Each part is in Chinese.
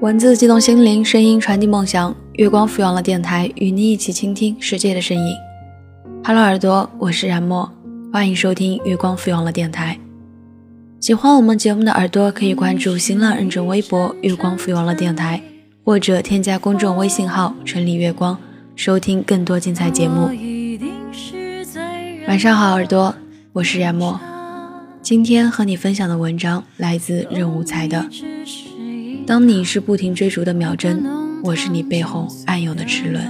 文字激动心灵，声音传递梦想。月光抚养了电台，与你一起倾听世界的声音。Hello，耳朵，我是冉墨，欢迎收听月光抚养了电台。喜欢我们节目的耳朵，可以关注新浪认证微博“月光抚养了电台”，或者添加公众微信号“城里月光”，收听更多精彩节目。晚上好，耳朵，我是冉墨。今天和你分享的文章来自任无才的。当你是不停追逐的秒针，我是你背后暗涌的齿轮。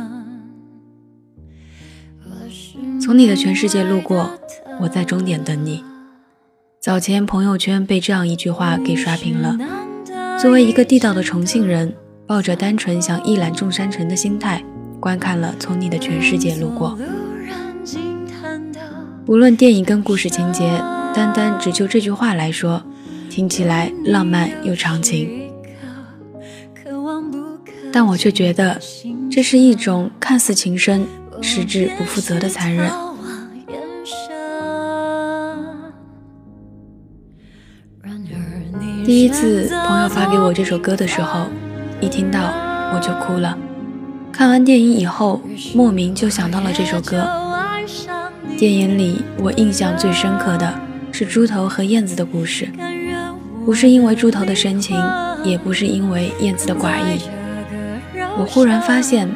从你的全世界路过，我在终点等你。早前朋友圈被这样一句话给刷屏了。作为一个地道的重庆人，抱着单纯想一览众山城的心态，观看了《从你的全世界路过》。无论电影跟故事情节，单单只就这句话来说，听起来浪漫又长情。但我却觉得，这是一种看似情深，实质不负责的残忍。第一次朋友发给我这首歌的时候，一听到我就哭了。看完电影以后，莫名就想到了这首歌。电影里我印象最深刻的是猪头和燕子的故事，不是因为猪头的深情，也不是因为燕子的寡义。我忽然发现，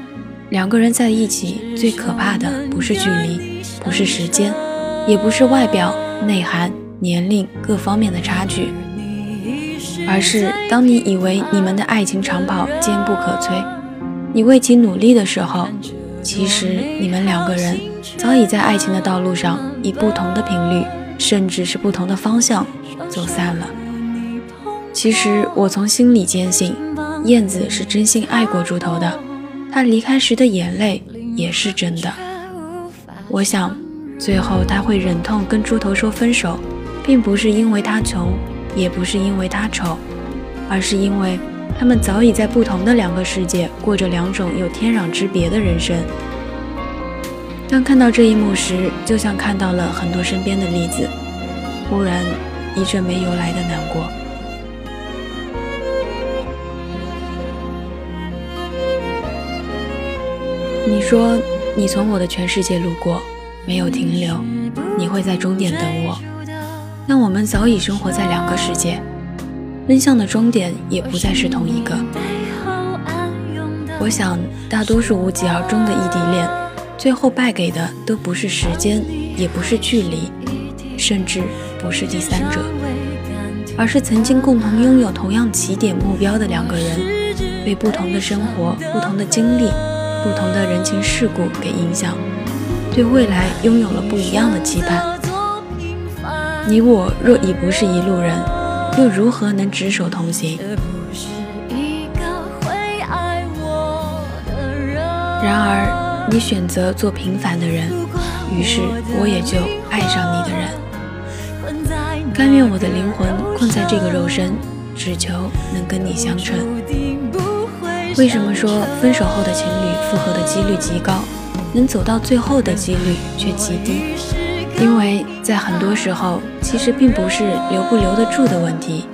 两个人在一起最可怕的不是距离，不是时间，也不是外表、内涵、年龄各方面的差距，而是当你以为你们的爱情长跑坚不可摧，你为其努力的时候，其实你们两个人早已在爱情的道路上以不同的频率，甚至是不同的方向走散了。其实我从心里坚信。燕子是真心爱过猪头的，他离开时的眼泪也是真的。我想，最后他会忍痛跟猪头说分手，并不是因为他穷，也不是因为他丑，而是因为他们早已在不同的两个世界过着两种有天壤之别的人生。当看到这一幕时，就像看到了很多身边的例子，忽然一阵没由来的难过。你说你从我的全世界路过，没有停留，你会在终点等我。但我们早已生活在两个世界，奔向的终点也不再是同一个。我想，大多数无疾而终的异地恋，最后败给的都不是时间，也不是距离，甚至不是第三者，而是曾经共同拥有同样起点目标的两个人，被不同的生活、不同的经历。不同的人情世故给影响，对未来拥有了不一样的期盼。你我若已不是一路人，又如何能执手同行？然而，你选择做平凡的人，于是我也就爱上你的人。甘愿我的灵魂困在这个肉身，只求能跟你相称。为什么说分手后的情侣复合的几率极高，能走到最后的几率却极低？因为在很多时候，其实并不是留不留得住的问题，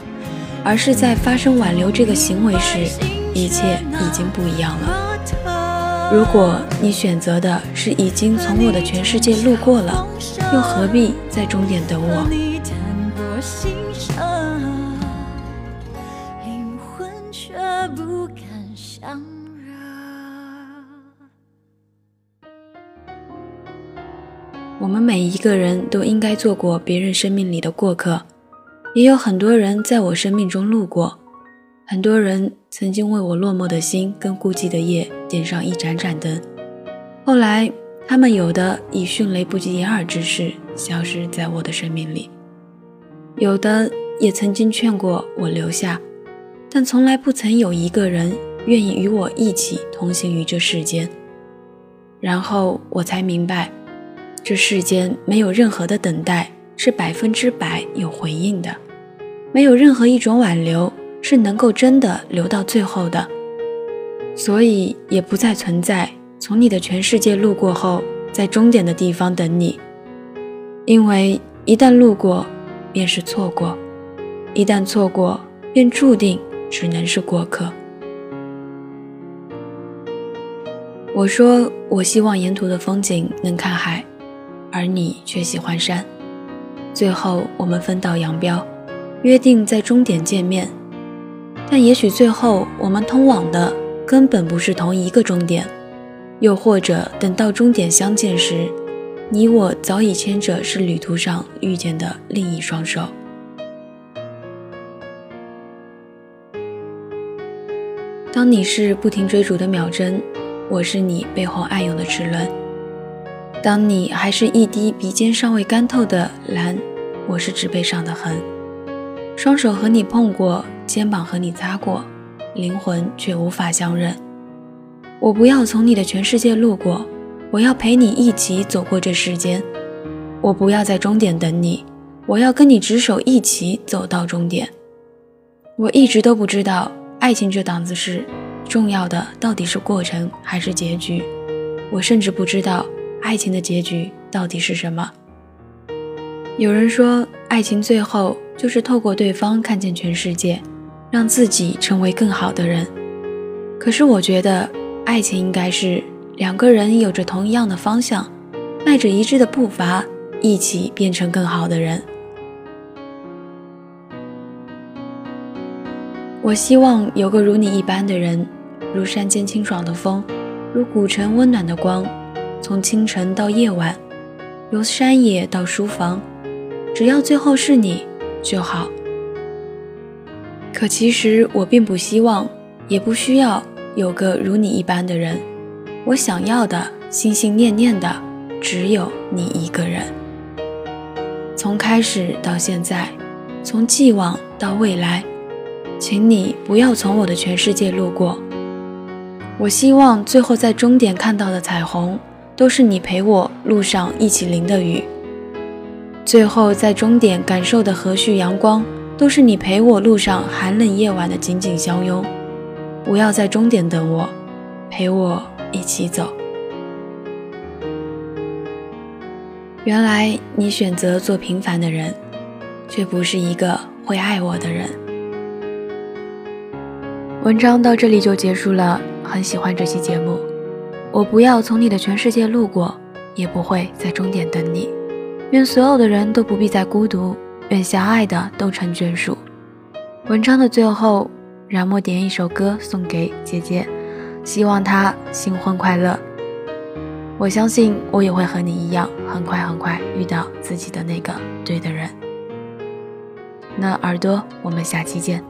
而是在发生挽留这个行为时，一切已经不一样了。如果你选择的是已经从我的全世界路过了，又何必在终点等我？我们每一个人都应该做过别人生命里的过客，也有很多人在我生命中路过，很多人曾经为我落寞的心跟孤寂的夜点上一盏盏灯，后来他们有的以迅雷不及掩耳之势消失在我的生命里，有的也曾经劝过我留下，但从来不曾有一个人愿意与我一起同行于这世间，然后我才明白。这世间没有任何的等待是百分之百有回应的，没有任何一种挽留是能够真的留到最后的，所以也不再存在从你的全世界路过后，在终点的地方等你，因为一旦路过，便是错过；一旦错过，便注定只能是过客。我说我希望沿途的风景能看海，而你却喜欢山。最后我们分道扬镳，约定在终点见面。但也许最后我们通往的根本不是同一个终点，又或者等到终点相见时，你我早已牵着是旅途上遇见的另一双手。当你是不停追逐的秒针。我是你背后暗涌的齿轮，当你还是一滴鼻尖尚未干透的蓝，我是纸背上的痕。双手和你碰过，肩膀和你擦过，灵魂却无法相认。我不要从你的全世界路过，我要陪你一起走过这世间。我不要在终点等你，我要跟你执手一起走到终点。我一直都不知道爱情这档子事。重要的到底是过程还是结局？我甚至不知道爱情的结局到底是什么。有人说，爱情最后就是透过对方看见全世界，让自己成为更好的人。可是我觉得，爱情应该是两个人有着同一样的方向，迈着一致的步伐，一起变成更好的人。我希望有个如你一般的人。如山间清爽的风，如古城温暖的光，从清晨到夜晚，由山野到书房，只要最后是你就好。可其实我并不希望，也不需要有个如你一般的人。我想要的，心心念念的，只有你一个人。从开始到现在，从既往到未来，请你不要从我的全世界路过。我希望最后在终点看到的彩虹，都是你陪我路上一起淋的雨；最后在终点感受的和煦阳光，都是你陪我路上寒冷夜晚的紧紧相拥。不要在终点等我，陪我一起走。原来你选择做平凡的人，却不是一个会爱我的人。文章到这里就结束了。很喜欢这期节目，我不要从你的全世界路过，也不会在终点等你。愿所有的人都不必再孤独，愿相爱的都成眷属。文章的最后，冉墨点一首歌送给姐姐，希望她新婚快乐。我相信我也会和你一样，很快很快遇到自己的那个对的人。那耳朵，我们下期见。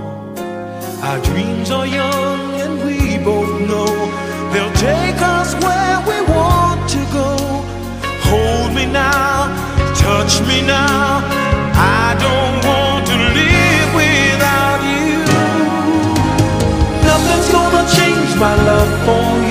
Our dreams are young and we both know they'll take us where we want to go. Hold me now, touch me now. I don't want to live without you. Nothing's gonna change my love for you.